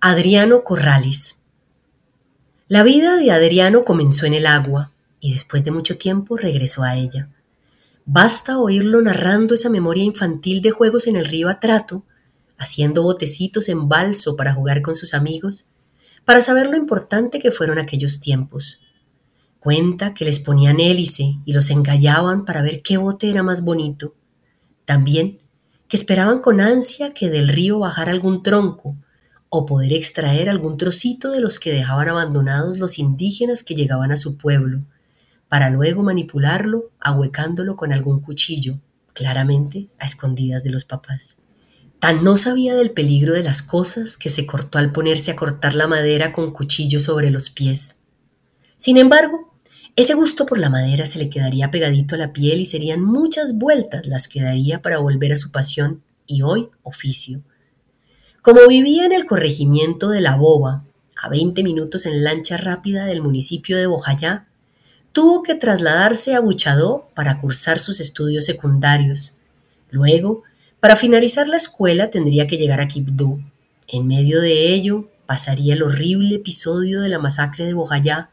Adriano Corrales. La vida de Adriano comenzó en el agua y después de mucho tiempo regresó a ella. Basta oírlo narrando esa memoria infantil de juegos en el río Atrato, haciendo botecitos en balso para jugar con sus amigos, para saber lo importante que fueron aquellos tiempos. Cuenta que les ponían hélice y los engallaban para ver qué bote era más bonito. También que esperaban con ansia que del río bajara algún tronco o poder extraer algún trocito de los que dejaban abandonados los indígenas que llegaban a su pueblo, para luego manipularlo ahuecándolo con algún cuchillo, claramente a escondidas de los papás. Tan no sabía del peligro de las cosas que se cortó al ponerse a cortar la madera con cuchillo sobre los pies. Sin embargo, ese gusto por la madera se le quedaría pegadito a la piel y serían muchas vueltas las que daría para volver a su pasión y hoy oficio, como vivía en el corregimiento de La Boba, a 20 minutos en lancha rápida del municipio de Bojayá, tuvo que trasladarse a Buchadó para cursar sus estudios secundarios. Luego, para finalizar la escuela tendría que llegar a Quibdó. En medio de ello pasaría el horrible episodio de la masacre de Bojayá,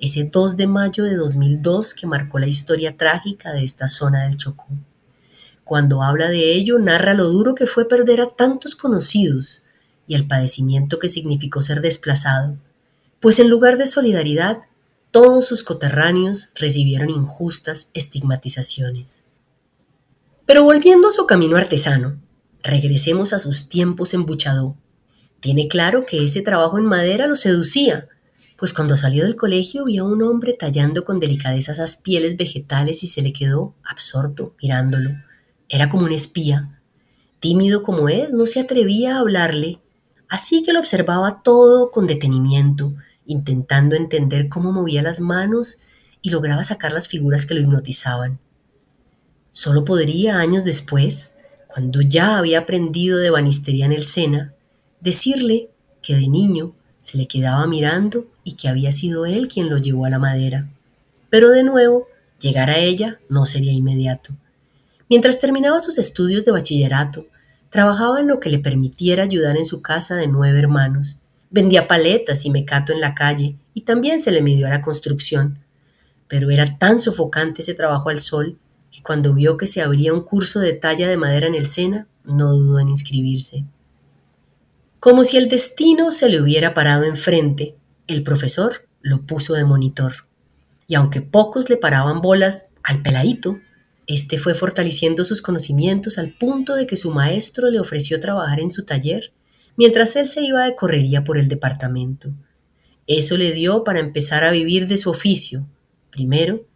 ese 2 de mayo de 2002 que marcó la historia trágica de esta zona del Chocó. Cuando habla de ello, narra lo duro que fue perder a tantos conocidos y el padecimiento que significó ser desplazado, pues en lugar de solidaridad, todos sus coterráneos recibieron injustas estigmatizaciones. Pero volviendo a su camino artesano, regresemos a sus tiempos en Buchadó. Tiene claro que ese trabajo en madera lo seducía, pues cuando salió del colegio vio a un hombre tallando con delicadeza esas pieles vegetales y se le quedó absorto mirándolo era como un espía. Tímido como es, no se atrevía a hablarle, así que lo observaba todo con detenimiento, intentando entender cómo movía las manos y lograba sacar las figuras que lo hipnotizaban. Solo podría, años después, cuando ya había aprendido de banistería en el Sena, decirle que de niño se le quedaba mirando y que había sido él quien lo llevó a la madera. Pero de nuevo, llegar a ella no sería inmediato. Mientras terminaba sus estudios de bachillerato, trabajaba en lo que le permitiera ayudar en su casa de nueve hermanos. Vendía paletas y mecato en la calle y también se le midió a la construcción. Pero era tan sofocante ese trabajo al sol que cuando vio que se abría un curso de talla de madera en el Sena, no dudó en inscribirse. Como si el destino se le hubiera parado enfrente, el profesor lo puso de monitor. Y aunque pocos le paraban bolas al peladito, este fue fortaleciendo sus conocimientos al punto de que su maestro le ofreció trabajar en su taller mientras él se iba de correría por el departamento. Eso le dio para empezar a vivir de su oficio, primero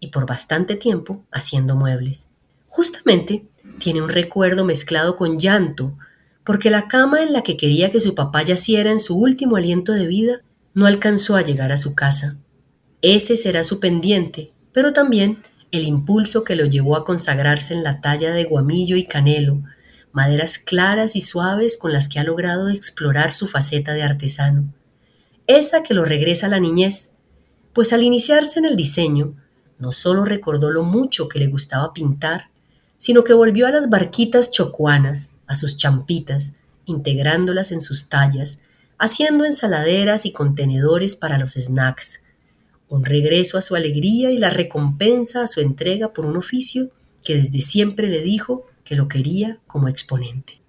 y por bastante tiempo haciendo muebles. Justamente tiene un recuerdo mezclado con llanto, porque la cama en la que quería que su papá yaciera en su último aliento de vida no alcanzó a llegar a su casa. Ese será su pendiente, pero también el impulso que lo llevó a consagrarse en la talla de guamillo y canelo, maderas claras y suaves con las que ha logrado explorar su faceta de artesano. Esa que lo regresa a la niñez, pues al iniciarse en el diseño, no solo recordó lo mucho que le gustaba pintar, sino que volvió a las barquitas chocuanas, a sus champitas, integrándolas en sus tallas, haciendo ensaladeras y contenedores para los snacks, un regreso a su alegría y la recompensa a su entrega por un oficio que desde siempre le dijo que lo quería como exponente.